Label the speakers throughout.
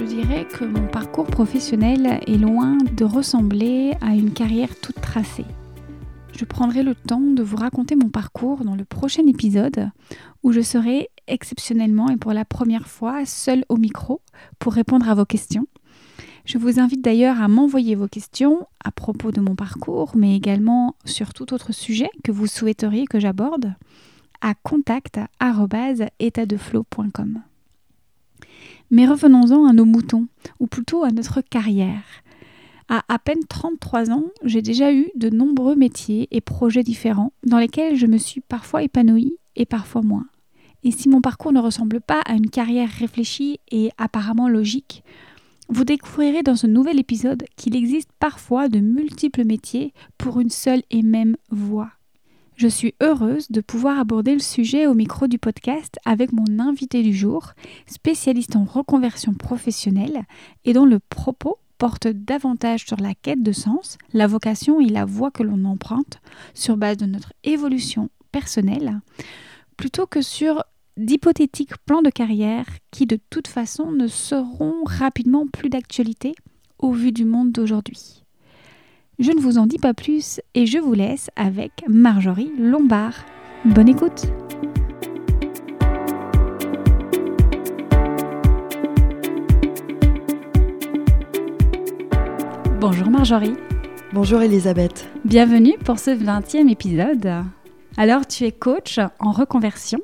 Speaker 1: Je dirais que mon parcours professionnel est loin de ressembler à une carrière toute tracée. Je prendrai le temps de vous raconter mon parcours dans le prochain épisode où je serai exceptionnellement et pour la première fois seule au micro pour répondre à vos questions. Je vous invite d'ailleurs à m'envoyer vos questions à propos de mon parcours, mais également sur tout autre sujet que vous souhaiteriez que j'aborde à contact@étatdeflow.com. Mais revenons-en à nos moutons, ou plutôt à notre carrière. À à peine 33 ans, j'ai déjà eu de nombreux métiers et projets différents dans lesquels je me suis parfois épanouie et parfois moins. Et si mon parcours ne ressemble pas à une carrière réfléchie et apparemment logique, vous découvrirez dans ce nouvel épisode qu'il existe parfois de multiples métiers pour une seule et même voie. Je suis heureuse de pouvoir aborder le sujet au micro du podcast avec mon invité du jour, spécialiste en reconversion professionnelle et dont le propos porte davantage sur la quête de sens, la vocation et la voie que l'on emprunte sur base de notre évolution personnelle, plutôt que sur d'hypothétiques plans de carrière qui de toute façon ne seront rapidement plus d'actualité au vu du monde d'aujourd'hui. Je ne vous en dis pas plus et je vous laisse avec Marjorie Lombard. Bonne écoute Bonjour Marjorie.
Speaker 2: Bonjour Elisabeth.
Speaker 1: Bienvenue pour ce 20e épisode. Alors tu es coach en reconversion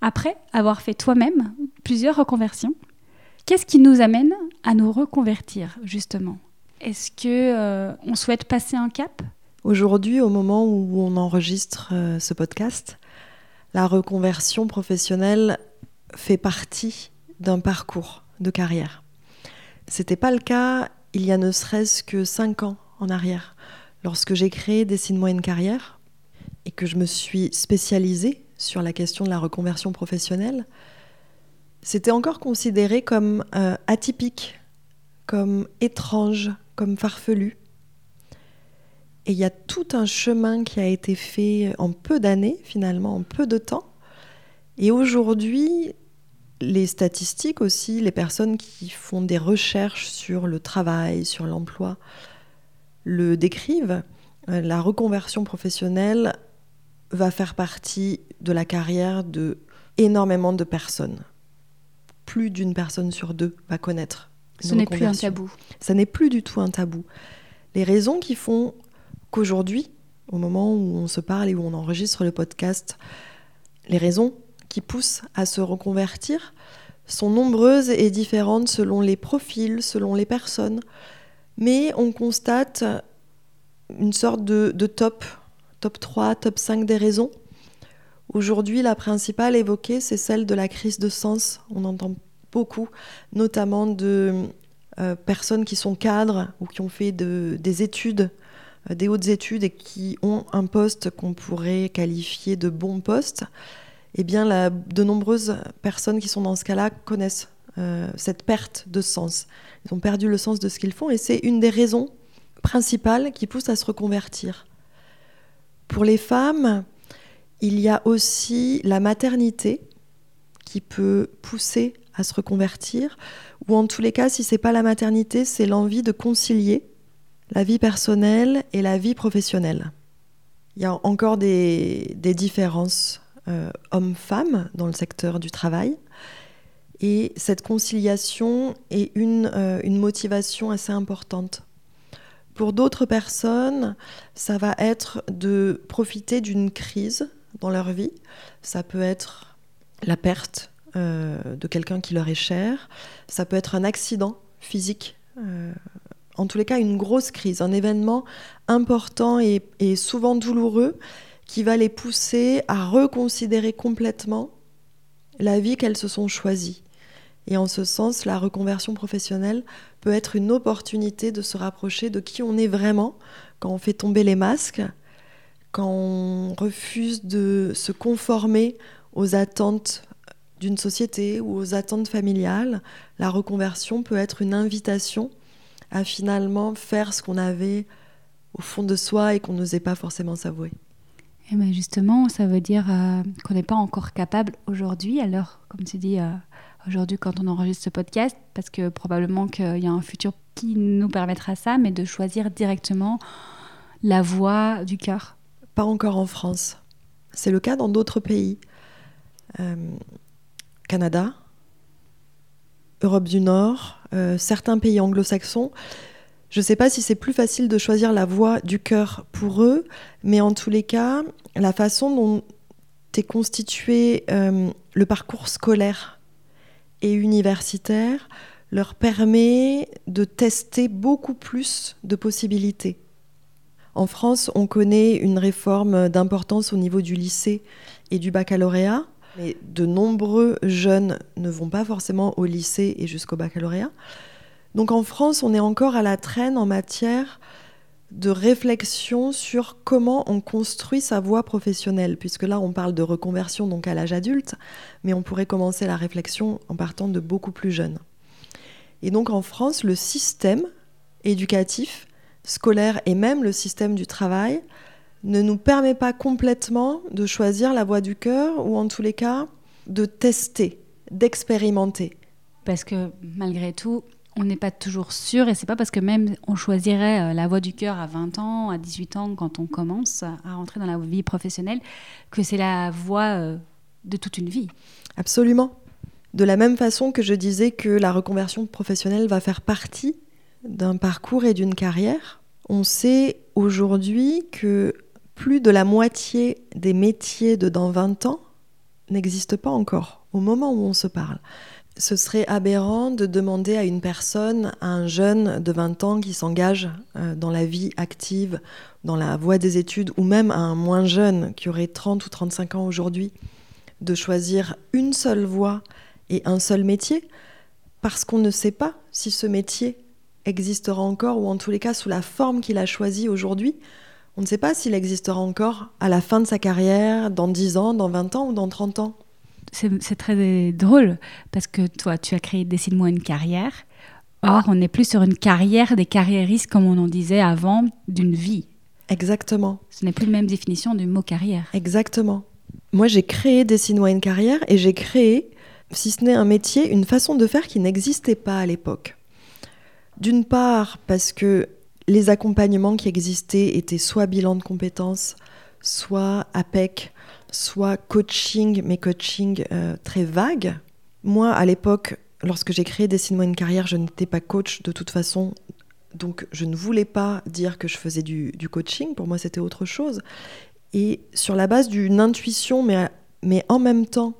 Speaker 1: après avoir fait toi-même plusieurs reconversions. Qu'est-ce qui nous amène à nous reconvertir justement? Est-ce que euh, on souhaite passer un cap?
Speaker 2: Aujourd'hui, au moment où on enregistre euh, ce podcast, la reconversion professionnelle fait partie d'un parcours de carrière. C'était pas le cas il y a ne serait-ce que cinq ans en arrière, lorsque j'ai créé Dessine-moi une carrière et que je me suis spécialisée sur la question de la reconversion professionnelle, c'était encore considéré comme euh, atypique, comme étrange, comme farfelu. Et il y a tout un chemin qui a été fait en peu d'années, finalement, en peu de temps. Et aujourd'hui, les statistiques aussi, les personnes qui font des recherches sur le travail, sur l'emploi, le décrivent. La reconversion professionnelle va faire partie de la carrière de énormément de personnes. Plus d'une personne sur deux va connaître.
Speaker 1: Ce n'est plus un tabou.
Speaker 2: Ça n'est plus du tout un tabou. Les raisons qui font qu'aujourd'hui, au moment où on se parle et où on enregistre le podcast, les raisons qui poussent à se reconvertir sont nombreuses et différentes selon les profils, selon les personnes. Mais on constate une sorte de, de top, top 3, top 5 des raisons. Aujourd'hui, la principale évoquée, c'est celle de la crise de sens. On entend beaucoup, notamment de euh, personnes qui sont cadres ou qui ont fait de, des études, euh, des hautes études et qui ont un poste qu'on pourrait qualifier de bon poste. Eh bien, la, de nombreuses personnes qui sont dans ce cas-là connaissent euh, cette perte de sens. Ils ont perdu le sens de ce qu'ils font et c'est une des raisons principales qui poussent à se reconvertir. Pour les femmes, il y a aussi la maternité qui peut pousser à se reconvertir, ou en tous les cas, si c'est pas la maternité, c'est l'envie de concilier la vie personnelle et la vie professionnelle. Il y a encore des, différences euh, hommes-femmes dans le secteur du travail. Et cette conciliation est euh, une motivation assez importante. Pour d'autres personnes, ça va être de profiter d'une crise dans leur vie. Ça peut être la perte euh, de quelqu'un qui leur est cher. Ça peut être un accident physique, euh, en tous les cas une grosse crise, un événement important et, et souvent douloureux qui va les pousser à reconsidérer complètement la vie qu'elles se sont choisies. Et en ce sens, la reconversion professionnelle peut être une opportunité de se rapprocher de qui on est vraiment quand on fait tomber les masques, quand on refuse de se conformer aux attentes d'une société ou aux attentes familiales. La reconversion peut être une invitation à finalement faire ce qu'on avait au fond de soi et qu'on n'osait pas forcément s'avouer.
Speaker 1: Et eh ben justement, ça veut dire euh, qu'on n'est pas encore capable aujourd'hui, alors comme tu dis euh, aujourd'hui quand on enregistre ce podcast, parce que probablement qu'il y a un futur qui nous permettra ça, mais de choisir directement la voie du cœur.
Speaker 2: Pas encore en France. C'est le cas dans d'autres pays. Euh, Canada, Europe du Nord, certains pays anglo-saxons. Je ne sais pas si c'est plus facile de choisir la voie du cœur pour eux, mais en tous les cas, la façon dont est constitué euh, le parcours scolaire et universitaire leur permet de tester beaucoup plus de possibilités. En France, on connaît une réforme d'importance au niveau du lycée et du baccalauréat, mais de nombreux jeunes ne vont pas forcément au lycée et jusqu'au baccalauréat. Donc en France, on est encore à la traîne en matière de réflexion sur comment on construit sa voie professionnelle, puisque là on parle de reconversion donc à l'âge adulte, mais on pourrait commencer la réflexion en partant de beaucoup plus jeunes. Et donc en France, le système éducatif, scolaire et même le système du travail ne nous permet pas complètement de choisir la voie du cœur ou en tous les cas de tester, d'expérimenter.
Speaker 1: Parce que malgré tout, on n'est pas toujours sûr et c'est pas parce que même on choisirait euh, la voie du cœur à 20 ans, à 18 ans quand on commence à rentrer dans la vie professionnelle que c'est la voie euh, de toute une vie.
Speaker 2: Absolument. De la même façon que je disais que la reconversion professionnelle va faire partie d'un parcours et d'une carrière, on sait aujourd'hui que plus de la moitié des métiers de dans 20 ans n'existent pas encore au moment où on se parle ce serait aberrant de demander à une personne, à un jeune de 20 ans qui s'engage euh, dans la vie active, dans la voie des études, ou même à un moins jeune qui aurait 30 ou 35 ans aujourd'hui, de choisir une seule voie et un seul métier, parce qu'on ne sait pas si ce métier existera encore, ou en tous les cas sous la forme qu'il a choisie aujourd'hui. On ne sait pas s'il existera encore à la fin de sa carrière, dans 10 ans, dans 20 ans ou dans 30 ans
Speaker 1: c'est très drôle parce que toi, tu as créé Dessine-moi une carrière. Or, on n'est plus sur une carrière des carriéristes comme on en disait avant d'une vie.
Speaker 2: Exactement.
Speaker 1: Ce n'est plus la même définition du mot carrière.
Speaker 2: Exactement. Moi, j'ai créé Dessine-moi une carrière et j'ai créé, si ce n'est un métier, une façon de faire qui n'existait pas à l'époque. D'une part, parce que les accompagnements qui existaient étaient soit bilan de compétences, soit APEC, soit coaching, mais coaching euh, très vague. Moi, à l'époque, lorsque j'ai créé Dessine-moi une carrière, je n'étais pas coach de toute façon. Donc, je ne voulais pas dire que je faisais du, coaching. Pour moi, c'était autre chose. Et sur la base d'une intuition, mais, mais en même temps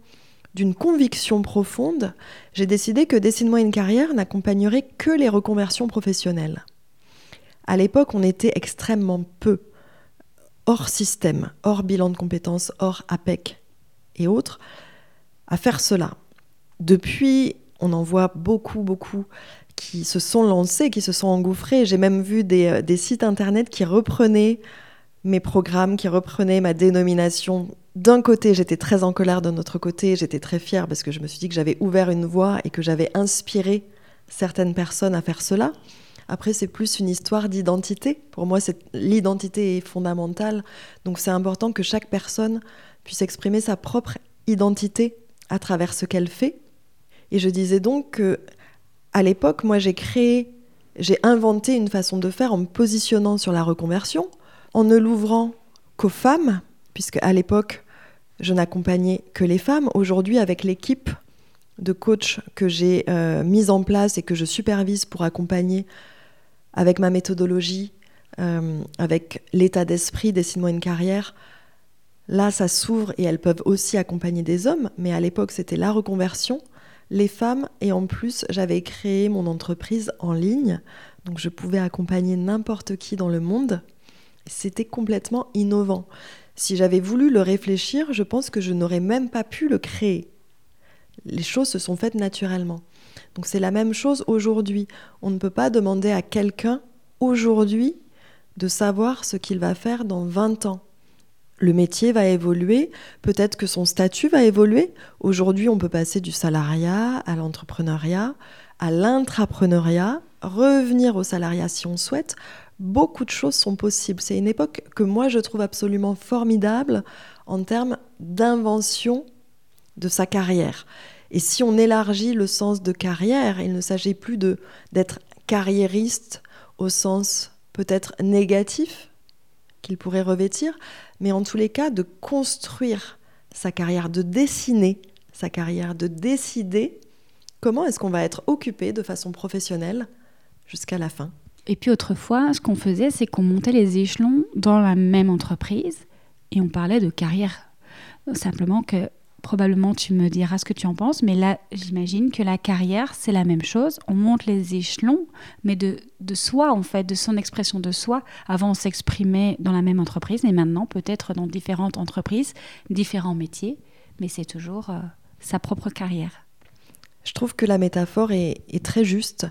Speaker 2: d'une conviction profonde, j'ai décidé que Dessine-moi une carrière n'accompagnerait que les reconversions professionnelles. À l'époque, on était extrêmement peu hors système, hors bilan de compétences, hors APEC et autres, à faire cela. Depuis, on en voit beaucoup, beaucoup qui se sont lancés, qui se sont engouffrés. J'ai même vu des, euh, des, sites internet qui reprenaient mes programmes, qui reprenaient ma dénomination. D'un côté, j'étais très en colère, d'un autre côté, j'étais très fière parce que je me suis dit que j'avais ouvert une voie et que j'avais inspiré certaines personnes à faire cela. Après, c'est plus une histoire d'identité. Pour moi, l'identité est fondamentale. Donc, c'est important que chaque personne puisse exprimer sa propre identité à travers ce qu'elle fait. Et je disais donc que, à l'époque, moi, j'ai créé, j'ai inventé une façon de faire en me positionnant sur la reconversion, en ne l'ouvrant qu'aux femmes, puisque à l'époque, je n'accompagnais que les femmes. Aujourd'hui, avec l'équipe de coachs que j'ai euh, mise en place et que je supervise pour accompagner avec ma méthodologie, euh, avec l'état d'esprit, dessine-moi une carrière, là, ça s'ouvre et elles peuvent aussi accompagner des hommes, mais à l'époque, c'était la reconversion, les femmes, et en plus, j'avais créé mon entreprise en ligne, Donc je pouvais accompagner n'importe qui dans le monde. C'était complètement innovant. Si j'avais voulu le réfléchir, je pense que je n'aurais même pas pu le créer. Les choses se sont faites naturellement. Donc c'est la même chose aujourd'hui. On ne peut pas demander à quelqu'un aujourd'hui de savoir ce qu'il va faire dans 20 ans. Le métier va évoluer, peut-être que son statut va évoluer. Aujourd'hui, on peut passer du salariat à l'entrepreneuriat, à l'intrapreneuriat, revenir au salariat si on souhaite. Beaucoup de choses sont possibles. C'est une époque que moi je trouve absolument formidable en termes d'invention de sa carrière. Et si on élargit le sens de carrière, il ne s'agit plus de d'être carriériste au sens peut-être négatif qu'il pourrait revêtir, mais en tous les cas de construire sa carrière, de dessiner sa carrière, de décider comment est-ce qu'on va être occupé de façon professionnelle jusqu'à la fin.
Speaker 1: Et puis autrefois, ce qu'on faisait, c'est qu'on montait les échelons dans la même entreprise et on parlait de carrière. Simplement que probablement tu me diras ce que tu en penses, mais là, j'imagine que la carrière, c'est la même chose. On monte les échelons, mais de, de soi, en fait, de son expression de soi. Avant, on s'exprimait dans la même entreprise, et maintenant, peut-être dans différentes entreprises, différents métiers, mais c'est toujours euh, sa propre carrière.
Speaker 2: Je trouve que la métaphore est, très juste.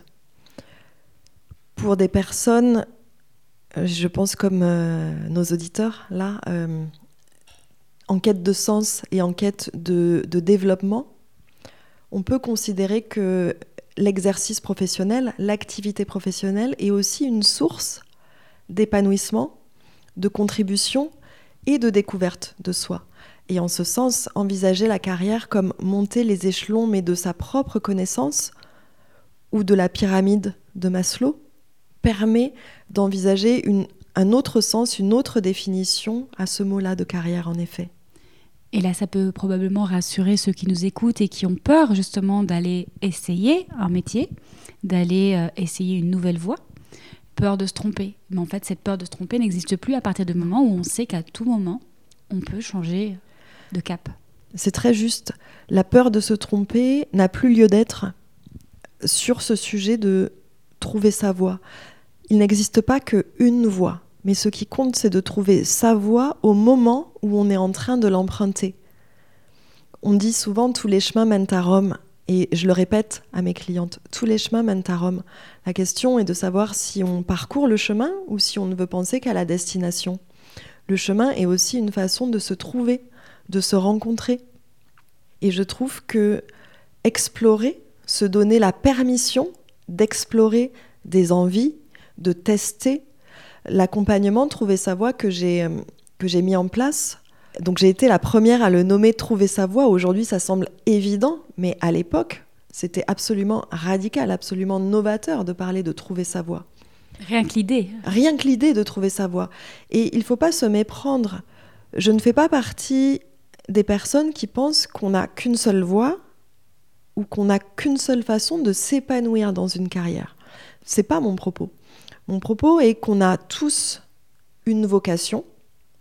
Speaker 2: Pour des personnes, euh, je pense comme euh, nos auditeurs, là, en quête de sens et en quête de, développement, on peut considérer que l'exercice professionnel, l'activité professionnelle est aussi une source d'épanouissement, de contribution et de découverte de soi. Et en ce sens, envisager la carrière comme monter les échelons, mais de sa propre connaissance, ou de la pyramide de Maslow, permet d'envisager un autre sens, une autre définition à ce mot-là de carrière, en effet.
Speaker 1: Et là, ça peut probablement rassurer ceux qui nous écoutent et qui ont peur justement d'aller essayer un métier, d'aller euh, essayer une nouvelle voie, peur de se tromper. Mais en fait, cette peur de se tromper n'existe plus à partir du moment où on sait qu'à tout moment, on peut changer de cap.
Speaker 2: C'est très juste. La peur de se tromper n'a plus lieu d'être sur ce sujet de trouver sa voie. Il n'existe pas qu'une voie mais ce qui compte, c'est de trouver sa voie au moment où on est en train de l'emprunter. On dit souvent tous les chemins mènent à Rome, et je le répète à mes clientes, tous les chemins mènent à Rome. La question est de savoir si on parcourt le chemin ou si on ne veut penser qu'à la destination. Le chemin est aussi une façon de se trouver, de se rencontrer. Et je trouve que explorer, se donner la permission d'explorer des envies, de tester, l'accompagnement Trouver sa voie que j'ai euh, que j'ai mis en place. Donc j'ai été la première à le nommer Trouver sa voie. Aujourd'hui, ça semble évident, mais à l'époque, c'était absolument radical, absolument novateur de parler de trouver sa voie.
Speaker 1: Rien que l'idée.
Speaker 2: Rien que l'idée de trouver sa voie. Et il ne faut pas se méprendre. Je ne fais pas partie des personnes qui pensent qu'on n'a qu'une seule voie ou qu'on n'a qu'une seule façon de s'épanouir dans une carrière. C'est pas mon propos. Mon propos est qu'on a tous une vocation,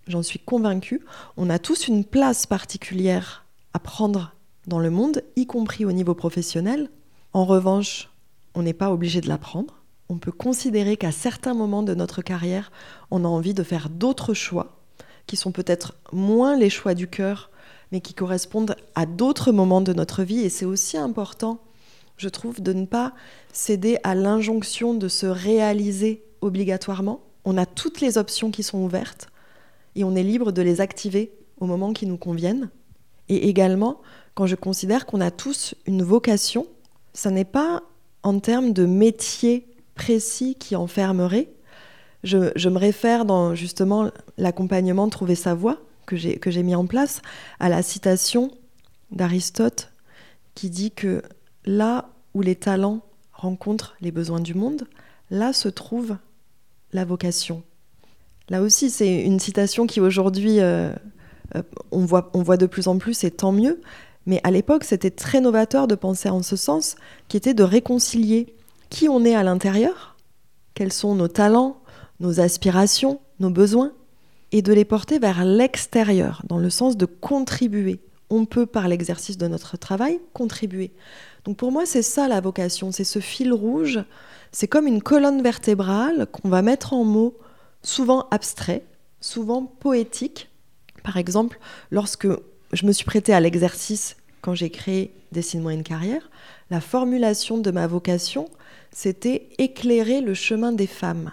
Speaker 2: j'en suis convaincue, on a tous une place particulière à prendre dans le monde, y compris au niveau professionnel. En revanche, on n'est pas obligé de la prendre. On peut considérer qu'à certains moments de notre carrière, on a envie de faire d'autres choix, qui sont peut-être moins les choix du cœur, mais qui correspondent à d'autres moments de notre vie. Et c'est aussi important je trouve, de ne pas céder à l'injonction de se réaliser obligatoirement. On a toutes les options qui sont ouvertes et on est libre de les activer au moment qui nous conviennent. Et également, quand je considère qu'on a tous une vocation, ça n'est pas en termes de métier précis qui enfermerait. Je, je me réfère dans justement l'accompagnement Trouver sa voie que j'ai mis en place à la citation d'Aristote qui dit que là où les talents rencontrent les besoins du monde, là se trouve la vocation. Là aussi, c'est une citation qui aujourd'hui, euh, euh, on, voit, on voit de plus en plus, et tant mieux. Mais à l'époque, c'était très novateur de penser en ce sens, qui était de réconcilier qui on est à l'intérieur, quels sont nos talents, nos aspirations, nos besoins, et de les porter vers l'extérieur, dans le sens de contribuer. On peut, par l'exercice de notre travail, contribuer. Donc pour moi, c'est ça la vocation, c'est ce fil rouge, C'est comme une colonne vertébrale qu'on va mettre en mots, souvent abstraits, souvent poétiques. Par exemple, lorsque je me suis prêtée à l'exercice quand j'ai créé Dessine-moi une carrière, la formulation de ma vocation, c'était éclairer le chemin des femmes.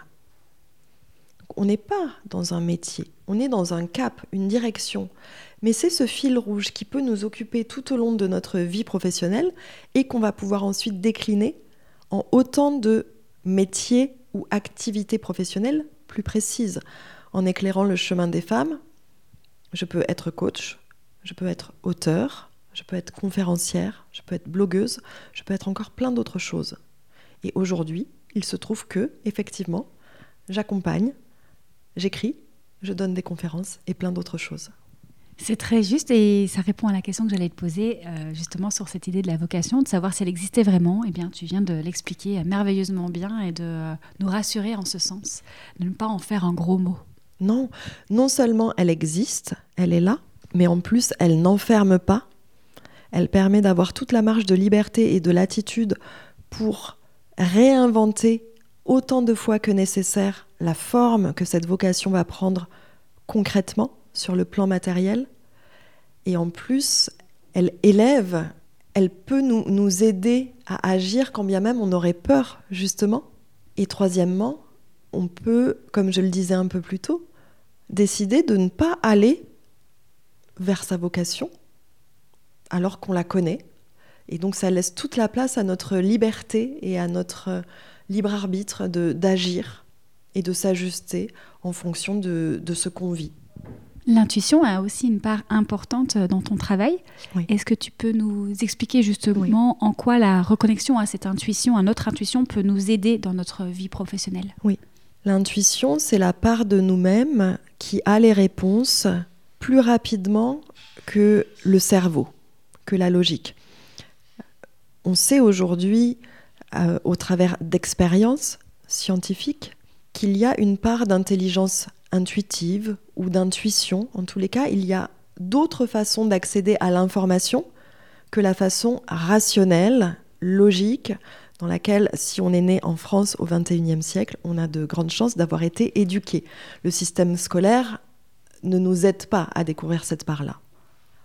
Speaker 2: On n'est pas dans un métier, on est dans un cap, une direction. Mais c'est ce fil rouge qui peut nous occuper tout au long de notre vie professionnelle et qu'on va pouvoir ensuite décliner en autant de métiers ou activités professionnelles plus précises. En éclairant le chemin des femmes, je peux être coach, je peux être auteur, je peux être conférencière, je peux être blogueuse, je peux être encore plein d'autres choses. Et aujourd'hui, il se trouve que, effectivement, j'accompagne, j'écris, je donne des conférences et plein d'autres choses.
Speaker 1: C'est très juste et ça répond à la question que j'allais te poser euh, justement sur cette idée de la vocation, de savoir si elle existait vraiment. Eh bien, tu viens de l'expliquer merveilleusement bien et de euh, nous rassurer en ce sens, de ne pas en faire un gros mot.
Speaker 2: Non, non seulement elle existe, elle est là, mais en plus elle n'enferme pas. Elle permet d'avoir toute la marge de liberté et de latitude pour réinventer autant de fois que nécessaire la forme que cette vocation va prendre concrètement sur le plan matériel. Et en plus, elle élève, elle peut nous, nous aider à agir quand bien même on aurait peur, justement. Et troisièmement, on peut, comme je le disais un peu plus tôt, décider de ne pas aller vers sa vocation alors qu'on la connaît. Et donc ça laisse toute la place à notre liberté et à notre libre arbitre d'agir et de s'ajuster en fonction de, de ce qu'on vit.
Speaker 1: L'intuition a aussi une part importante dans ton travail. Est-ce que tu peux nous expliquer justement en quoi la reconnexion à cette intuition, à notre intuition, peut nous aider dans notre vie professionnelle?
Speaker 2: Oui. L'intuition, c'est la part de nous-mêmes qui a les réponses plus rapidement que le cerveau, que la logique. On sait aujourd'hui, euh, au travers d'expériences scientifiques, qu'il y a une part d'intelligence intuitive ou d'intuition. En tous les cas, il y a d'autres façons d'accéder à l'information que la façon rationnelle, logique, dans laquelle, si on est né en France au XXIe siècle, on a de grandes chances d'avoir été éduqué. Le système scolaire ne nous aide pas à découvrir cette part-là.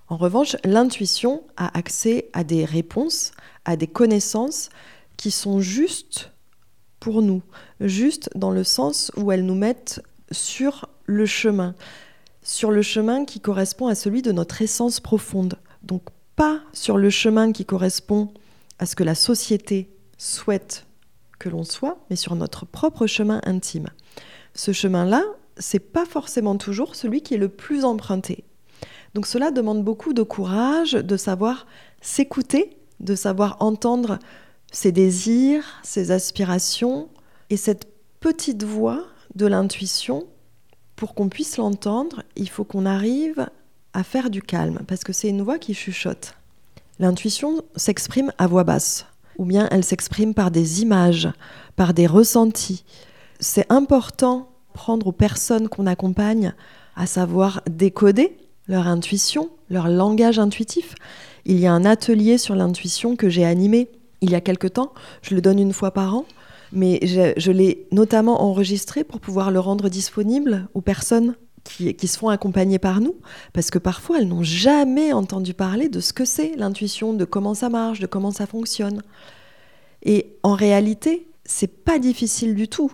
Speaker 2: En revanche, l'intuition a accès à des réponses, à des connaissances qui sont justes pour nous, justes dans le sens où elles nous mettent sur le chemin, sur le chemin qui correspond à celui de notre essence profonde. Donc pas sur le chemin qui correspond à ce que la société souhaite que l'on soit, mais sur notre propre chemin intime. Ce chemin-là, c'est pas forcément toujours celui qui est le plus emprunté. Donc cela demande beaucoup de courage, de savoir s'écouter, de savoir entendre ses désirs, ses aspirations, et cette petite voix de l'intuition, pour qu'on puisse l'entendre, il faut qu'on arrive à faire du calme, parce que c'est une voix qui chuchote. L'intuition s'exprime à voix basse, ou bien elle s'exprime par des images, par des ressentis. C'est important prendre aux personnes qu'on accompagne à savoir décoder leur intuition, leur langage intuitif. Il y a un atelier sur l'intuition que j'ai animé il y a quelque temps, je le donne une fois par an, mais je, l'ai notamment enregistré pour pouvoir le rendre disponible aux personnes qui, qui, se font accompagner par nous, parce que parfois elles n'ont jamais entendu parler de ce que c'est l'intuition, de comment ça marche, de comment ça fonctionne. Et en réalité, c'est pas difficile du tout.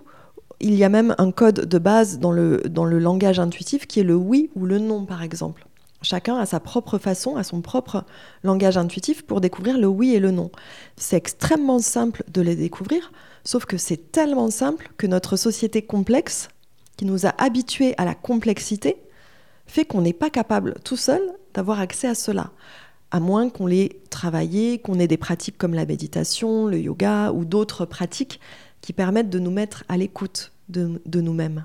Speaker 2: Il y a même un code de base dans le, dans le langage intuitif qui est le oui ou le non, par exemple. Chacun a sa propre façon, a son propre langage intuitif pour découvrir le oui et le non. C'est extrêmement simple de les découvrir, sauf que c'est tellement simple que notre société complexe, qui nous a habitués à la complexité, fait qu'on n'est pas capable tout seul d'avoir accès à cela, à moins qu'on l'ait travaillé, qu'on ait des pratiques comme la méditation, le yoga ou d'autres pratiques qui permettent de nous mettre à l'écoute de, nous-mêmes.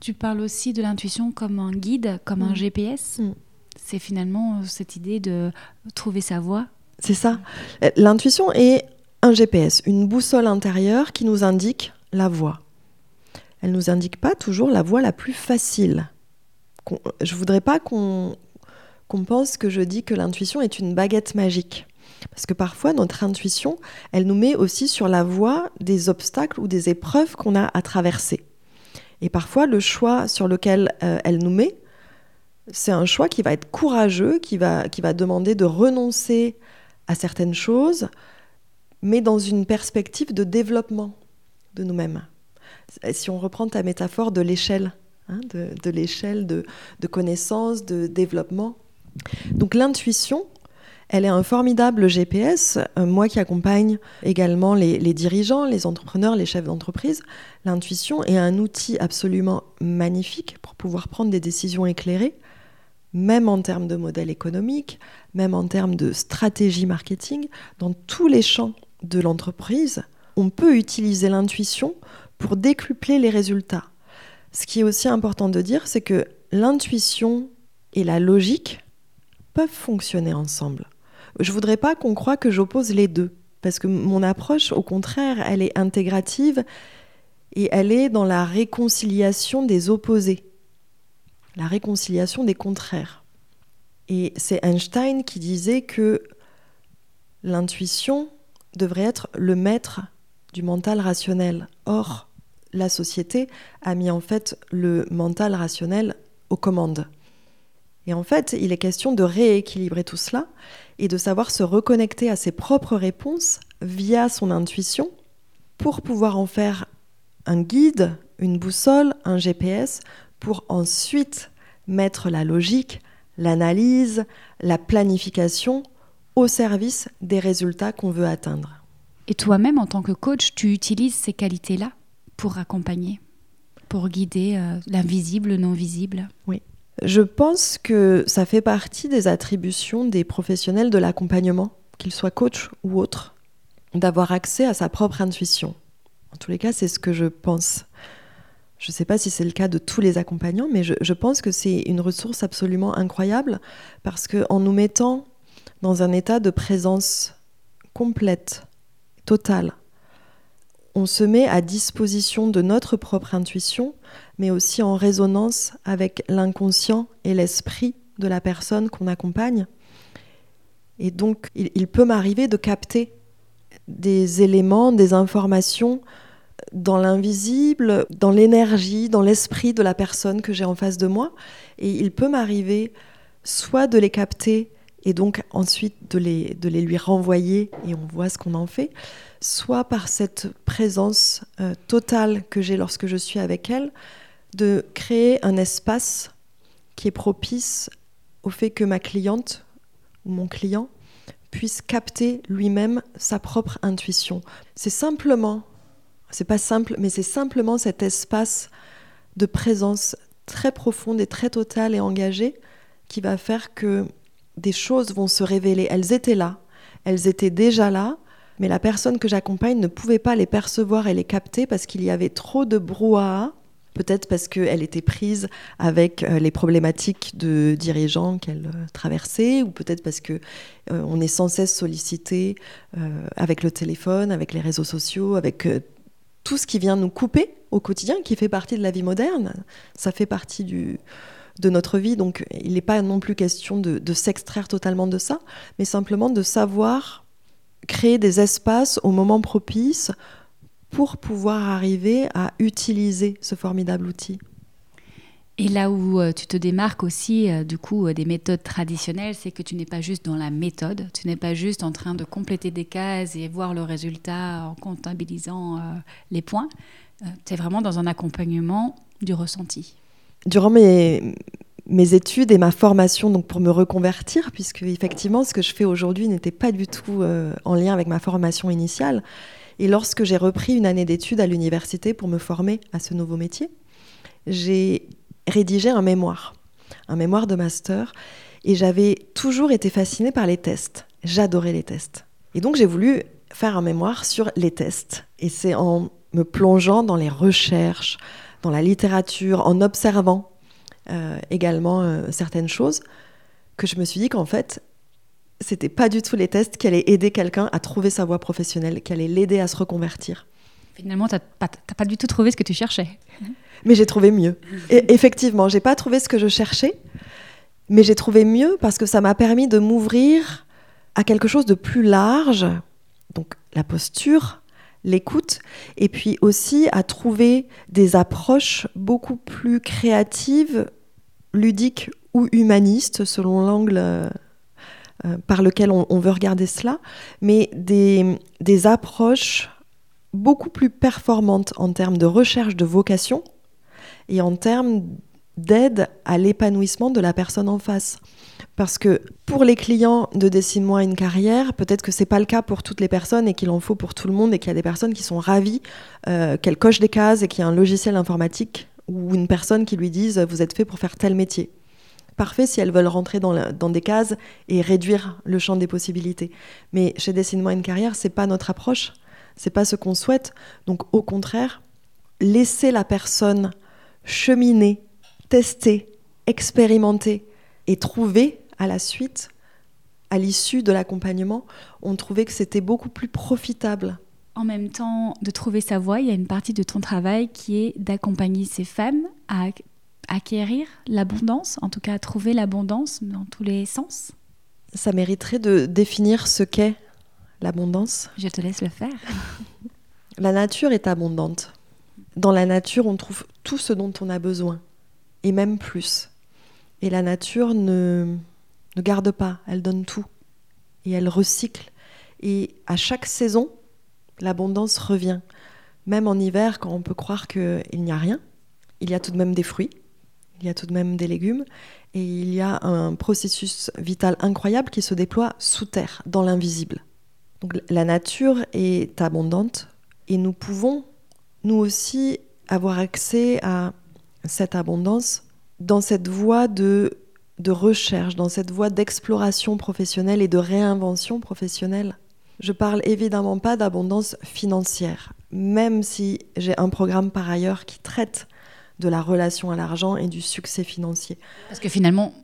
Speaker 1: Tu parles aussi de l'intuition comme un guide, comme un mm. GPS. Mm c'est finalement euh, cette idée de trouver sa voie.
Speaker 2: C'est ça. L'intuition est un GPS, une boussole intérieure qui nous indique la voie. Elle nous indique pas toujours la voie la plus facile. Je voudrais pas qu'on pense que je dis que l'intuition est une baguette magique. Parce que parfois, notre intuition, elle nous met aussi sur la voie des obstacles ou des épreuves qu'on a à traverser. Et parfois, le choix sur lequel euh, elle nous met, c'est un choix qui va être courageux, qui va, qui va demander de renoncer à certaines choses, mais dans une perspective de développement de nous-mêmes. Si on reprend ta métaphore de l'échelle, hein, de, l'échelle de, de connaissance, de développement. Donc l'intuition, elle est un formidable GPS. Euh, moi qui accompagne également les, dirigeants, les entrepreneurs, les chefs d'entreprise, l'intuition est un outil absolument magnifique pour pouvoir prendre des décisions éclairées, même en termes de modèle économique, même en termes de stratégie marketing, dans tous les champs de l'entreprise, on peut utiliser l'intuition pour décupler les résultats. Ce qui est aussi important de dire, c'est que l'intuition et la logique peuvent fonctionner ensemble. Je voudrais pas qu'on croie que j'oppose les deux, parce que mon approche, au contraire, elle est intégrative et elle est dans la réconciliation des opposés, la réconciliation des contraires. Et c'est Einstein qui disait que l'intuition devrait être le maître du mental rationnel. Or, la société a mis en fait le mental rationnel aux commandes. Et en fait, il est question de rééquilibrer tout cela et de savoir se reconnecter à ses propres réponses via son intuition pour pouvoir en faire un guide, une boussole, un GPS, pour ensuite mettre la logique, l'analyse, la planification au service des résultats qu'on veut atteindre.
Speaker 1: Et toi-même, en tant que coach, tu utilises ces qualités-là pour accompagner, pour guider euh, l'invisible, le non-visible?
Speaker 2: Oui. Je pense que ça fait partie des attributions des professionnels de l'accompagnement, qu'ils soient coach ou autres, d'avoir accès à sa propre intuition. En tous les cas, c'est ce que je pense. Je ne sais pas si c'est le cas de tous les accompagnants, mais je, pense que c'est une ressource absolument incroyable parce qu'en nous mettant dans un état de présence complète, totale, on se met à disposition de notre propre intuition, mais aussi en résonance avec l'inconscient et l'esprit de la personne qu'on accompagne. Et donc, il, peut m'arriver de capter des éléments, des informations dans l'invisible, dans l'énergie, dans l'esprit de la personne que j'ai en face de moi. Et il peut m'arriver soit de les capter et donc ensuite de les, de les lui renvoyer et on voit ce qu'on en fait, soit par cette présence euh, totale que j'ai lorsque je suis avec elle, de créer un espace qui est propice au fait que ma cliente ou mon client puisse capter lui-même sa propre intuition. C'est simplement, c'est pas simple, mais c'est simplement cet espace de présence très profonde et très totale et engagée qui va faire que des choses vont se révéler. Elles étaient là, elles étaient déjà là, mais la personne que j'accompagne ne pouvait pas les percevoir et les capter parce qu'il y avait trop de brouhaha. Peut-être parce qu'elle était prise avec euh, les problématiques de dirigeants qu'elle euh, traversait, ou peut-être parce que euh, on est sans cesse sollicité avec le téléphone, avec les réseaux sociaux, avec tout ce qui vient nous couper au quotidien, qui fait partie de la vie moderne. Ça fait partie de notre vie. Donc il n'est pas non plus question de, s'extraire totalement de ça, mais simplement de savoir créer des espaces au moment propice pour pouvoir arriver à utiliser ce formidable outil.
Speaker 1: Et là où euh, tu te démarques aussi euh, du coup euh, des méthodes traditionnelles, c'est que tu n'es pas juste dans la méthode, tu n'es pas juste en train de compléter des cases et voir le résultat en comptabilisant les points, tu es vraiment dans un accompagnement du ressenti.
Speaker 2: Durant mes, études et ma formation donc pour me reconvertir, puisque effectivement ce que je fais aujourd'hui n'était pas du tout en lien avec ma formation initiale. Et lorsque j'ai repris une année d'études à l'université pour me former à ce nouveau métier, j'ai rédigé un mémoire, un mémoire de master, et j'avais toujours été fascinée par les tests. J'adorais les tests. Et donc j'ai voulu faire un mémoire sur les tests. Et c'est en me plongeant dans les recherches, dans la littérature, en observant euh, également euh, certaines choses, que je me suis dit qu'en fait, c'était pas du tout les tests qui allaient aider quelqu'un à trouver sa voie professionnelle, qui allaient l'aider à se reconvertir.
Speaker 1: Finalement, tu n'as pas, pas, du tout trouvé ce que tu cherchais.
Speaker 2: Mais j'ai trouvé mieux. Et effectivement, j'ai pas trouvé ce que je cherchais, mais j'ai trouvé mieux parce que ça m'a permis de m'ouvrir à quelque chose de plus large, donc la posture, l'écoute, et puis aussi à trouver des approches beaucoup plus créatives, ludiques ou humanistes, selon l'angle euh, euh, par lequel on, veut regarder cela, mais des, des approches beaucoup plus performantes en termes de recherche de vocation et en termes d'aide à l'épanouissement de la personne en face. Parce que pour les clients de Dessine-moi une carrière, peut-être que c'est pas le cas pour toutes les personnes et qu'il en faut pour tout le monde et qu'il y a des personnes qui sont ravies euh, qu'elles cochent des cases et qu'il y a un logiciel informatique ou une personne qui lui dise vous êtes fait pour faire tel métier. Parfait si elles veulent rentrer dans, dans des cases et réduire le champ des possibilités. Mais chez Dessine-moi une carrière, c'est pas notre approche, c'est pas ce qu'on souhaite. Donc au contraire, laisser la personne cheminer, tester, expérimenter et trouver à la suite, à l'issue de l'accompagnement, on trouvait que c'était beaucoup plus profitable.
Speaker 1: En même temps, de trouver sa voie, il y a une partie de ton travail qui est d'accompagner ces femmes à acquérir l'abondance, en tout cas à trouver l'abondance dans tous les sens.
Speaker 2: Ça mériterait de définir ce qu'est l'abondance.
Speaker 1: Je te laisse le faire.
Speaker 2: La nature est abondante. Dans la nature, on trouve tout ce dont on a besoin, et même plus. Et la nature ne, ne garde pas, elle donne tout, et elle recycle. Et à chaque saison, l'abondance revient. Même en hiver, quand on peut croire qu'il n'y a rien, il y a tout de même des fruits, il y a tout de même des légumes, et il y a un processus vital incroyable qui se déploie sous terre, dans l'invisible. Donc la nature est abondante, et nous pouvons nous aussi avoir accès à cette abondance dans cette voie de, de recherche, dans cette voie d'exploration professionnelle et de réinvention professionnelle. Je parle évidemment pas d'abondance financière, même si j'ai un programme par ailleurs qui traite de la relation à l'argent et du succès financier.
Speaker 1: Parce que finalement,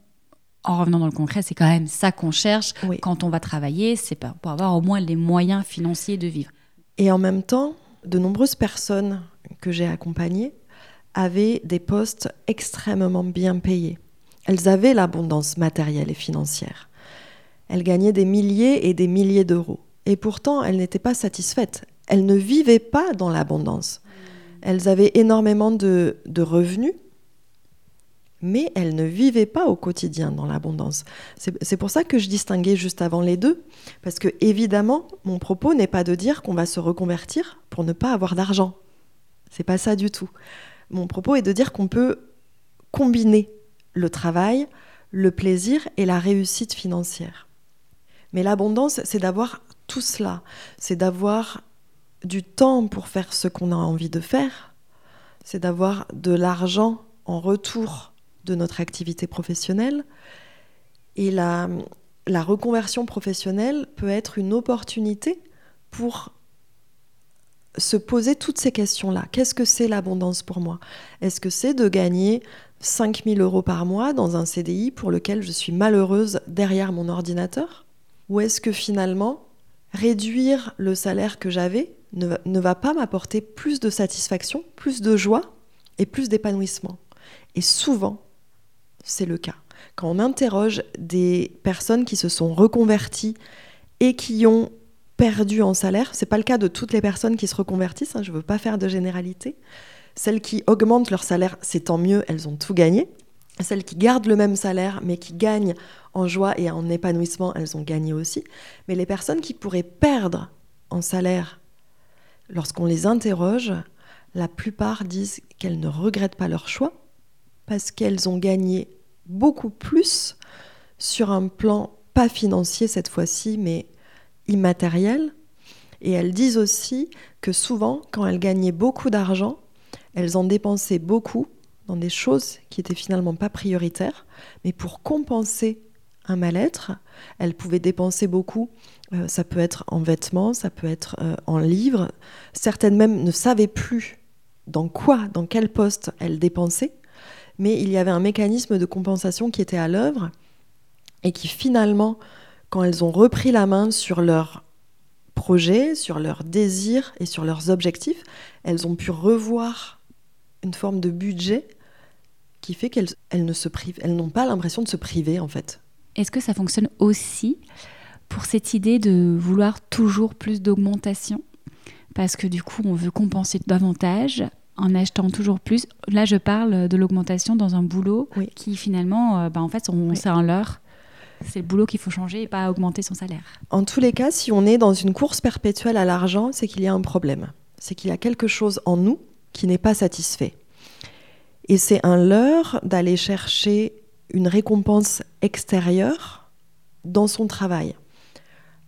Speaker 1: en revenant dans le concret, c'est quand même ça qu'on cherche quand on va travailler, c'est pour avoir au moins les moyens financiers de vivre.
Speaker 2: Et en même temps, de nombreuses personnes que j'ai accompagnées avaient des postes extrêmement bien payés. Elles avaient l'abondance matérielle et financière. Elles gagnaient des milliers et des milliers d'euros. Et pourtant, elles n'étaient pas satisfaites. Elles ne vivaient pas dans l'abondance. Elles avaient énormément de, revenus, mais elles ne vivaient pas au quotidien dans l'abondance. C'est pour ça que je distinguais juste avant les deux, parce que évidemment, mon propos n'est pas de dire qu'on va se reconvertir pour ne pas avoir d'argent. C'est pas ça du tout. Mon propos est de dire qu'on peut combiner le travail, le plaisir et la réussite financière. Mais l'abondance, c'est d'avoir tout cela. C'est d'avoir du temps pour faire ce qu'on a envie de faire. C'est d'avoir de l'argent en retour de notre activité professionnelle. Et la, la reconversion professionnelle peut être une opportunité pour se poser toutes ces questions-là. Qu'est-ce que c'est l'abondance pour moi? Est-ce que c'est de gagner 5000 euros par mois dans un CDI pour lequel je suis malheureuse derrière mon ordinateur? Ou est-ce que finalement, réduire le salaire que j'avais ne, ne va pas m'apporter plus de satisfaction, plus de joie et plus d'épanouissement? Et souvent, c'est le cas. Quand on interroge des personnes qui se sont reconverties et qui ont perdu en salaire, c'est pas le cas de toutes les personnes qui se reconvertissent, hein, je ne veux pas faire de généralité. Celles qui augmentent leur salaire, c'est tant mieux, elles ont tout gagné. Celles qui gardent le même salaire mais qui gagnent en joie et en épanouissement, elles ont gagné aussi. Mais les personnes qui pourraient perdre en salaire, lorsqu'on les interroge, la plupart disent qu'elles ne regrettent pas leur choix parce qu'elles ont gagné beaucoup plus sur un plan pas financier cette fois-ci, mais immatériel. Et elles disent aussi que souvent, quand elles gagnaient beaucoup d'argent, elles en dépensaient beaucoup dans des choses qui étaient finalement pas prioritaires, mais pour compenser un mal-être, elles pouvaient dépenser beaucoup. Euh, ça peut être en vêtements, ça peut être euh, en livres. Certaines même ne savaient plus dans quoi, dans quel poste elles dépensaient mais il y avait un mécanisme de compensation qui était à l'œuvre et qui finalement, quand elles ont repris la main sur leurs projets, sur leurs désirs et sur leurs objectifs, elles ont pu revoir une forme de budget qui fait qu'elles ne se privent, elles n'ont pas l'impression de se priver en fait.
Speaker 1: Est-ce que ça fonctionne aussi pour cette idée de vouloir toujours plus d'augmentation, parce que du coup, on veut compenser davantage en achetant toujours plus. Là, je parle de l'augmentation dans un boulot qui finalement, euh, bah, en fait, on, c'est un leurre. C'est le boulot qu'il faut changer et pas augmenter son salaire.
Speaker 2: En tous les cas, si on est dans une course perpétuelle à l'argent, c'est qu'il y a un problème. C'est qu'il y a quelque chose en nous qui n'est pas satisfait. Et c'est un leurre d'aller chercher une récompense extérieure dans son travail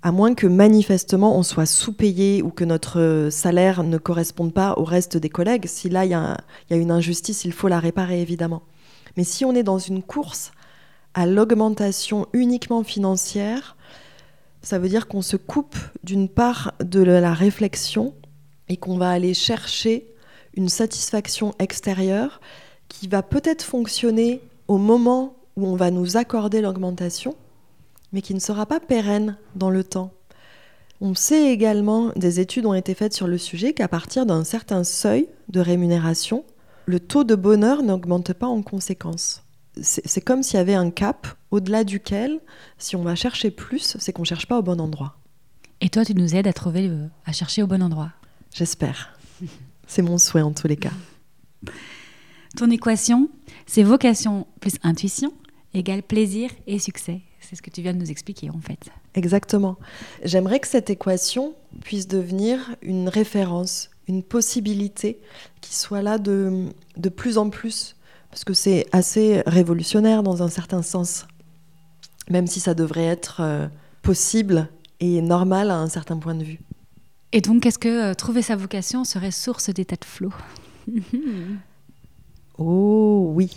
Speaker 2: à moins que manifestement on soit sous-payé ou que notre salaire ne corresponde pas au reste des collègues. Si là il y, a une injustice, il faut la réparer évidemment. Mais si on est dans une course à l'augmentation uniquement financière, ça veut dire qu'on se coupe d'une part de la réflexion et qu'on va aller chercher une satisfaction extérieure qui va peut-être fonctionner au moment où on va nous accorder l'augmentation, mais qui ne sera pas pérenne dans le temps. On sait également, des études ont été faites sur le sujet, qu'à partir d'un certain seuil de rémunération, le taux de bonheur n'augmente pas en conséquence. C'est comme s'il y avait un cap au-delà duquel, si on va chercher plus, c'est qu'on ne cherche pas au bon endroit.
Speaker 1: Et toi, tu nous aides à trouver, à chercher au bon endroit.
Speaker 2: J'espère. c'est mon souhait en tous les cas.
Speaker 1: Ton équation, c'est vocation plus intuition égale plaisir et succès. C'est ce que tu viens de nous expliquer en fait.
Speaker 2: Exactement. J'aimerais que cette équation puisse devenir une référence, une possibilité qui soit là de, de plus en plus, parce que c'est assez révolutionnaire dans un certain sens, même si ça devrait être euh, possible et normal à un certain point de vue.
Speaker 1: Et donc, est-ce que euh, trouver sa vocation serait source d'état de flot?
Speaker 2: Oh oui,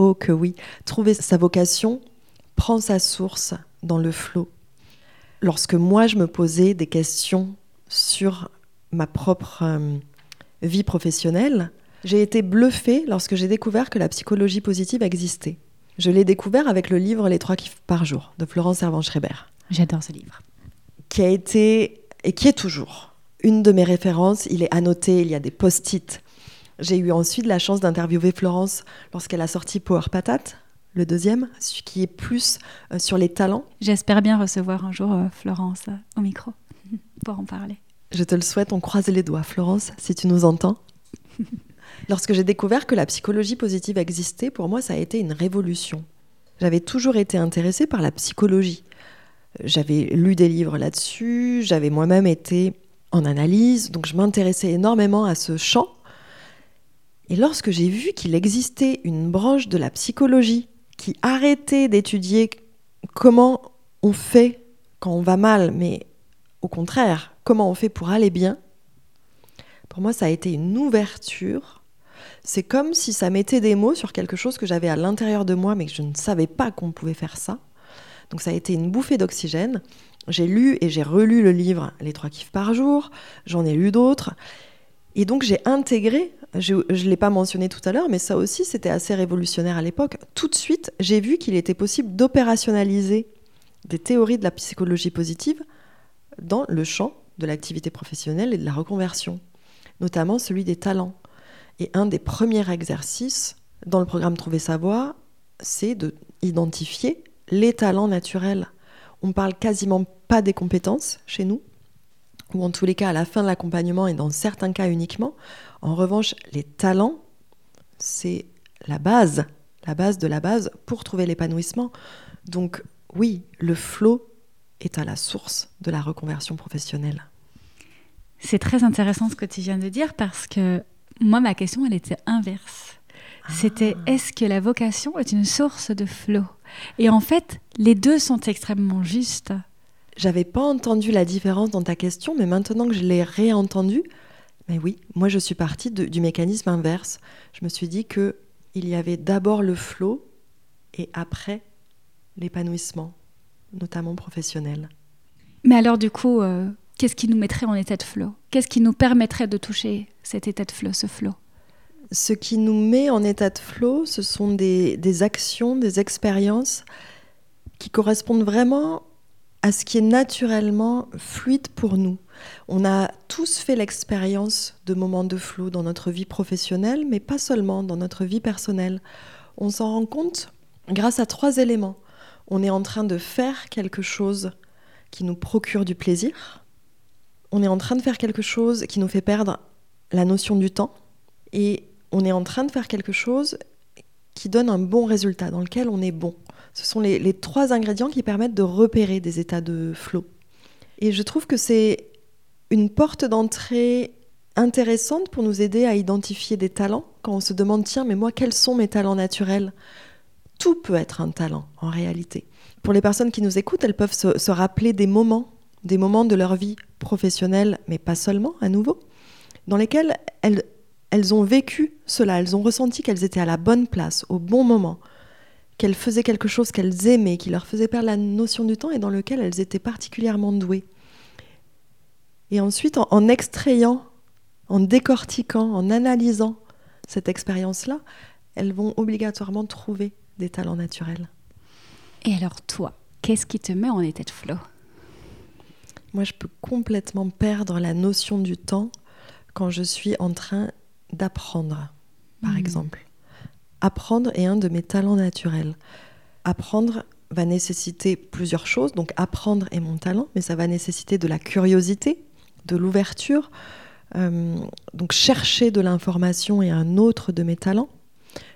Speaker 2: oh que oui. Trouver sa vocation, prend sa source dans le flot. Lorsque moi, je me posais des questions sur ma propre euh, vie professionnelle, j'ai été bluffée lorsque j'ai découvert que la psychologie positive existait. Je l'ai découvert avec le livre Les trois kiffs par jour de Florence Servan-Schreiber.
Speaker 1: J'adore ce livre.
Speaker 2: Qui a été, et qui est toujours, une de mes références. Il est annoté, il y a des post-it. J'ai eu ensuite la chance d'interviewer Florence lorsqu'elle a sorti Power Patate, le deuxième, qui est plus euh, sur les talents.
Speaker 1: J'espère bien recevoir un jour euh, Florence euh, au micro pour en parler.
Speaker 2: Je te le souhaite, on croise les doigts. Florence, si tu nous entends. Lorsque j'ai découvert que la psychologie positive existait, pour moi, ça a été une révolution. J'avais toujours été intéressée par la psychologie. J'avais lu des livres là-dessus, j'avais moi-même été en analyse, donc je m'intéressais énormément à ce champ. Et lorsque j'ai vu qu'il existait une branche de la psychologie qui arrêtait d'étudier comment on fait quand on va mal, mais au contraire, comment on fait pour aller bien, pour moi, ça a été une ouverture. C'est comme si ça mettait des mots sur quelque chose que j'avais à l'intérieur de moi, mais que je ne savais pas qu'on pouvait faire ça. Donc ça a été une bouffée d'oxygène. J'ai lu et j'ai relu le livre Les trois kiffs par jour, j'en ai lu d'autres. Et donc j'ai intégré je ne l'ai pas mentionné tout à l'heure, mais ça aussi, c'était assez révolutionnaire à l'époque. Tout de suite, j'ai vu qu'il était possible d'opérationnaliser des théories de la psychologie positive dans le champ de l'activité professionnelle et de la reconversion, notamment celui des talents. Et un des premiers exercices dans le programme Trouver sa voie, c'est d'identifier les talents naturels. On parle quasiment pas des compétences chez nous, ou en tous les cas à la fin de l'accompagnement et dans certains cas uniquement. En revanche, les talents, c'est la base, la base de la base pour trouver l'épanouissement. Donc oui, le flow est à la source de la reconversion professionnelle.
Speaker 1: C'est très intéressant ce que tu viens de dire parce que moi, ma question, elle était inverse. C'était ah. est-ce que la vocation est une source de flow? Et en fait, les deux sont extrêmement justes.
Speaker 2: J'avais pas entendu la différence dans ta question, mais maintenant que je l'ai réentendue, mais oui, moi je suis partie du mécanisme inverse. Je me suis dit que il y avait d'abord le flot et après l'épanouissement, notamment professionnel.
Speaker 1: Mais alors du coup, euh, qu'est-ce qui nous mettrait en état de flot Qu'est-ce qui nous permettrait de toucher cet état de flot, ce flot
Speaker 2: Ce qui nous met en état de flot, ce sont des actions, des expériences qui correspondent vraiment à ce qui est naturellement fluide pour nous. On a tous fait l'expérience de moments de flou dans notre vie professionnelle, mais pas seulement dans notre vie personnelle. On s'en rend compte grâce à trois éléments. On est en train de faire quelque chose qui nous procure du plaisir. On est en train de faire quelque chose qui nous fait perdre la notion du temps. Et on est en train de faire quelque chose qui donne un bon résultat, dans lequel on est bon. Ce sont les, trois ingrédients qui permettent de repérer des états de flow. Et je trouve que c'est une porte d'entrée intéressante pour nous aider à identifier des talents. Quand on se demande, tiens, mais moi, quels sont mes talents naturels? Tout peut être un talent, en réalité. Pour les personnes qui nous écoutent, elles peuvent se, rappeler des moments, des moments de leur vie professionnelle, mais pas seulement, à nouveau, dans lesquels elles ont vécu cela, elles ont ressenti qu'elles étaient à la bonne place, au bon moment, qu'elles faisaient quelque chose qu'elles aimaient, qui leur faisait perdre la notion du temps et dans lequel elles étaient particulièrement douées. Et ensuite, en, en extrayant, en décortiquant, en analysant cette expérience-là, elles vont obligatoirement trouver des talents naturels.
Speaker 1: Et alors toi, qu'est-ce qui te met en état de flow?
Speaker 2: Moi, je peux complètement perdre la notion du temps quand je suis en train d'apprendre, par
Speaker 1: Mhm.
Speaker 2: exemple. Apprendre est un de mes talents naturels. Apprendre va nécessiter plusieurs choses. Donc apprendre est mon talent, mais ça va nécessiter de la curiosité, de l'ouverture. Euh, donc chercher de l'information est un autre de mes talents.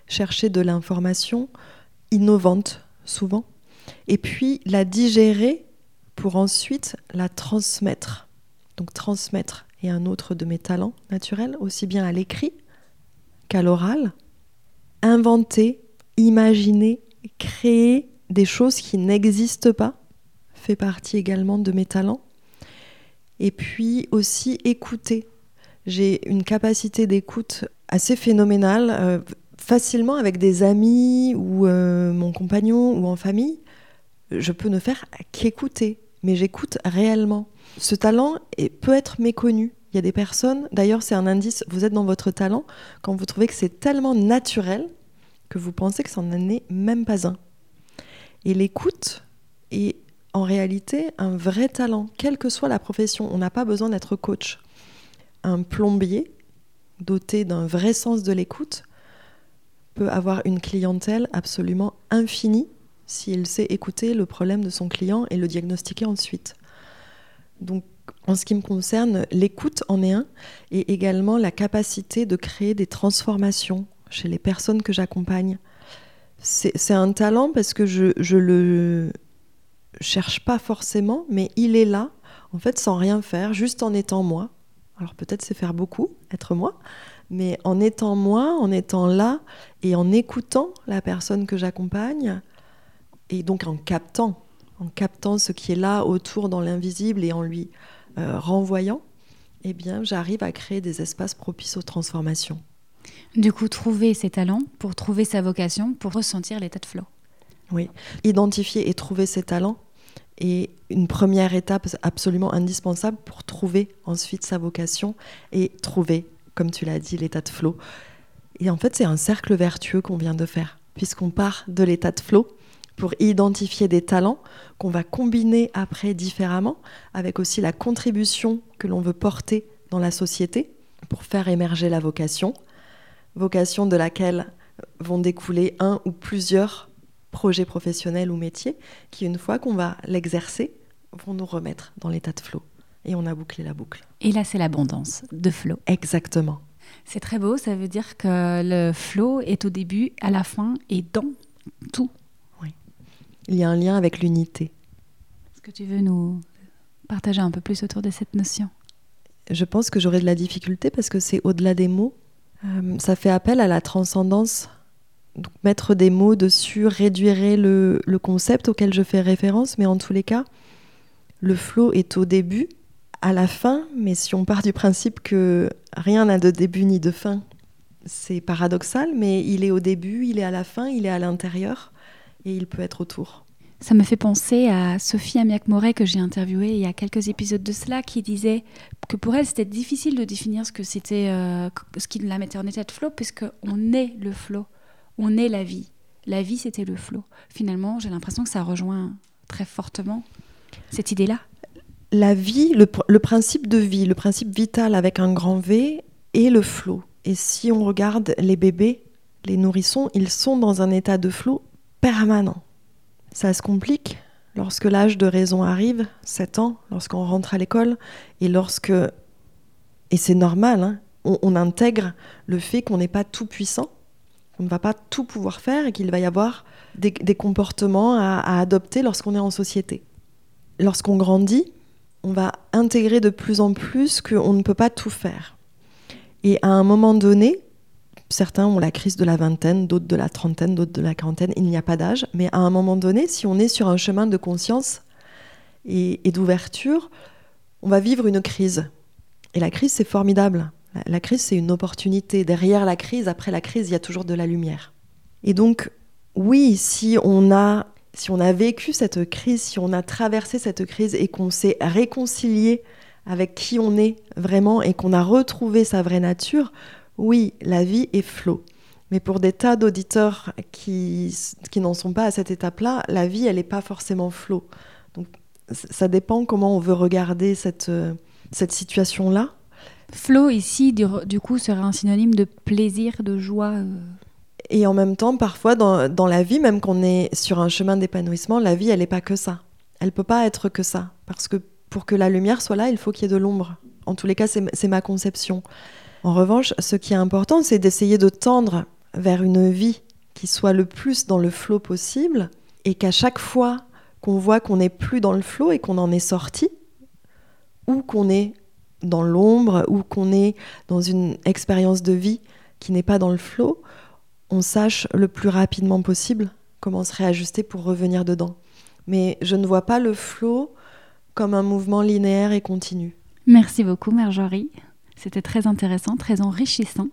Speaker 2: Chercher de l'information innovante, souvent. Et puis la digérer pour ensuite la transmettre. Donc transmettre est un autre de mes talents naturels, aussi bien à l'écrit qu'à l'oral. Inventer, imaginer, créer des choses qui n'existent pas fait partie également de mes talents. Et puis aussi écouter. J'ai une capacité d'écoute assez phénoménale, euh, facilement avec des amis ou euh, mon compagnon ou en famille. Je peux ne faire qu'écouter, mais j'écoute réellement. Ce talent peut être méconnu. Il y a des personnes, d'ailleurs c'est un indice, vous êtes dans votre talent quand vous trouvez que c'est tellement naturel que vous pensez que ça n'en est même pas un. Et l'écoute est en réalité un vrai talent, quelle que soit la profession. On n'a pas besoin d'être coach. Un plombier doté d'un vrai sens de l'écoute peut avoir une clientèle absolument infinie s'il sait écouter le problème de son client et le diagnostiquer ensuite. Donc, en ce qui me concerne, l'écoute en est un, et également la capacité de créer des transformations chez les personnes que j'accompagne. C'est un talent parce que je, je le cherche pas forcément, mais il est là, en fait, sans rien faire, juste en étant moi. Alors peut-être c'est faire beaucoup, être moi, mais en étant moi, en étant là et en écoutant la personne que j'accompagne, et donc en captant, en captant ce qui est là autour dans l'invisible et en lui euh, renvoyant, eh bien j'arrive à créer des espaces propices aux transformations.
Speaker 1: Du coup, trouver ses talents pour trouver sa vocation, pour ressentir l'état de flow.
Speaker 2: Oui, identifier et trouver ses talents est une première étape absolument indispensable pour trouver ensuite sa vocation et trouver, comme tu l'as dit, l'état de flow. Et en fait, c'est un cercle vertueux qu'on vient de faire, puisqu'on part de l'état de flow pour identifier des talents qu'on va combiner après différemment, avec aussi la contribution que l'on veut porter dans la société pour faire émerger la vocation, vocation de laquelle vont découler un ou plusieurs projets professionnels ou métiers qui, une fois qu'on va l'exercer, vont nous remettre dans l'état de flow. Et on a bouclé la boucle.
Speaker 1: Et là, c'est l'abondance de flow.
Speaker 2: Exactement.
Speaker 1: C'est très beau, ça veut dire que le flow est au début, à la fin et dans tout.
Speaker 2: Il y a un lien avec l'unité.
Speaker 1: Est-ce que tu veux nous partager un peu plus autour de cette notion?
Speaker 2: Je pense que j'aurai de la difficulté parce que c'est au-delà des mots. Euh, ça fait appel à la transcendance. Donc, mettre des mots dessus réduirait le, le concept auquel je fais référence, mais en tous les cas, le flow est au début, à la fin, mais si on part du principe que rien n'a de début ni de fin, c'est paradoxal, mais il est au début, il est à la fin, il est à l'intérieur et il peut être autour.
Speaker 1: Ça me fait penser à Sophie Amiac-Moret que j'ai interviewée il y a quelques épisodes de cela qui disait que pour elle c'était difficile de définir ce que c'était euh, ce qui la mettait en état de flow puisque on est le flow, on est la vie. La vie c'était le flow. Finalement, j'ai l'impression que ça rejoint très fortement cette idée-là.
Speaker 2: La vie, le, le principe de vie, le principe vital avec un grand V est le flow. Et si on regarde les bébés, les nourrissons, ils sont dans un état de flow permanent. Ça se complique lorsque l'âge de raison arrive, 7 ans, lorsqu'on rentre à l'école, et lorsque, et c'est normal, hein, on, intègre le fait qu'on n'est pas tout puissant, on ne va pas tout pouvoir faire et qu'il va y avoir des, comportements à, adopter lorsqu'on est en société. Lorsqu'on grandit, on va intégrer de plus en plus qu'on ne peut pas tout faire. Et à un moment donné, certains ont la crise de la vingtaine, d'autres de la trentaine, d'autres de la quarantaine, il n'y a pas d'âge, mais à un moment donné, si on est sur un chemin de conscience et d'ouverture, on va vivre une crise. Et la crise, c'est formidable. La crise, c'est une opportunité. Derrière la crise, après la crise, il y a toujours de la lumière. Et donc, oui, si on a, si on a vécu cette crise, si on a traversé cette crise et qu'on s'est réconcilié avec qui on est vraiment et qu'on a retrouvé sa vraie nature, oui, la vie est flot. Mais pour des tas d'auditeurs qui, qui n'en sont pas à cette étape-là, la vie, elle n'est pas forcément flot. Donc, ça dépend comment on veut regarder cette, cette situation-là.
Speaker 1: Flow ici, du, coup, serait un synonyme de plaisir, de joie. Euh.
Speaker 2: Et en même temps, parfois, dans, la vie, même qu'on est sur un chemin d'épanouissement, la vie, elle n'est pas que ça. Elle peut pas être que ça. Parce que pour que la lumière soit là, il faut qu'il y ait de l'ombre. En tous les cas, c'est ma conception. En revanche, ce qui est important, c'est d'essayer de tendre vers une vie qui soit le plus dans le flot possible et qu'à chaque fois qu'on voit qu'on n'est plus dans le flot et qu'on en est sorti, ou qu'on est dans l'ombre ou qu'on est dans une expérience de vie qui n'est pas dans le flot, on sache le plus rapidement possible comment se réajuster pour revenir dedans. Mais je ne vois pas le flot comme un mouvement linéaire et continu.
Speaker 1: Merci beaucoup, Marjorie. C'était très intéressant, très enrichissant.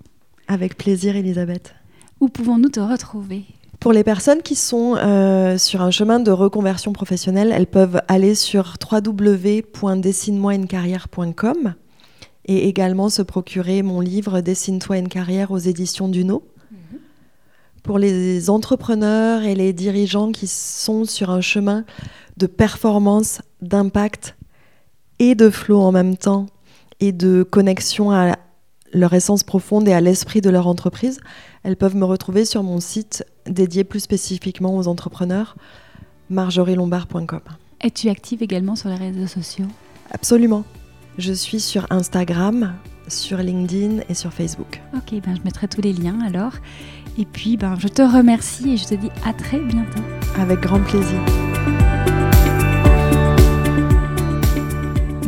Speaker 2: Avec plaisir, Elisabeth.
Speaker 1: Où pouvons-nous te retrouver?
Speaker 2: Pour les personnes qui sont euh, sur un chemin de reconversion professionnelle, elles peuvent aller sur www.dessine-moi-une-carrière.com et également se procurer mon livre Dessine-toi une carrière aux éditions Duno. Mhm. Pour les entrepreneurs et les dirigeants qui sont sur un chemin de performance, d'impact et de flow en même temps et de connexion à leur essence profonde et à l'esprit de leur entreprise, elles peuvent me retrouver sur mon site dédié plus spécifiquement aux entrepreneurs, marjorielombard.com.
Speaker 1: Es-tu active également sur les réseaux sociaux?
Speaker 2: Absolument. Je suis sur Instagram, sur LinkedIn et sur Facebook.
Speaker 1: Ok, ben je mettrai tous les liens alors. Et puis, ben, je te remercie et je te dis à très bientôt.
Speaker 2: Avec grand plaisir.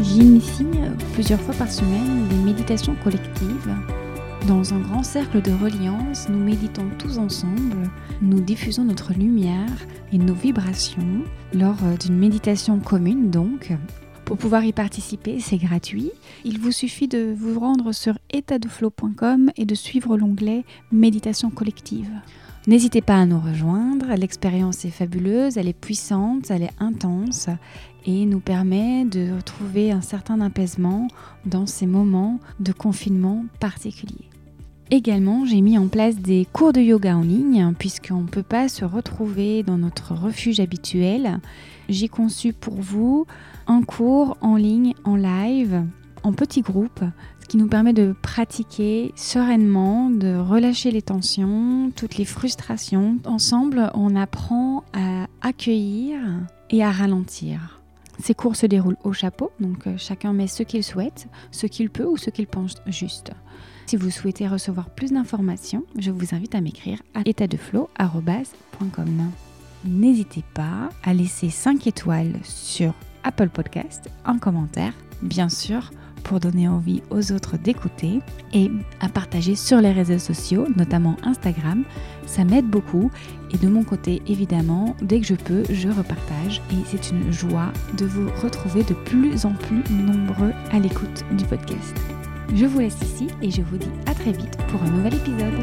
Speaker 1: J'initie plusieurs fois par semaine des méditations collectives. Dans un grand cercle de reliance, nous méditons tous ensemble, nous diffusons notre lumière et nos vibrations lors d'une méditation commune donc. Pour pouvoir y participer, c'est gratuit. Il vous suffit de vous rendre sur et de suivre l'onglet Méditation collective. N'hésitez pas à nous rejoindre, l'expérience est fabuleuse, elle est puissante, elle est intense et nous permet de retrouver un certain apaisement dans ces moments de confinement particuliers. Également, j'ai mis en place des cours de yoga en ligne puisqu'on ne peut pas se retrouver dans notre refuge habituel. J'ai conçu pour vous un cours en ligne, en live, en petits groupes qui nous permet de pratiquer sereinement, de relâcher les tensions, toutes les frustrations. Ensemble, on apprend à accueillir et à ralentir. Ces cours se déroulent au chapeau, donc euh, chacun met ce qu'il souhaite, ce qu'il peut ou ce qu'il pense juste. Si vous souhaitez recevoir plus d'informations, je vous invite à m'écrire à étatdeflow.com. N'hésitez pas à laisser 5 étoiles sur Apple Podcast, en commentaire, bien sûr, pour donner envie aux autres d'écouter et à partager sur les réseaux sociaux, notamment Instagram. Ça m'aide beaucoup et de mon côté, évidemment, dès que je peux, je repartage et c'est une joie de vous retrouver de plus en plus nombreux à l'écoute du podcast. Je vous laisse ici et je vous dis à très vite pour un nouvel épisode.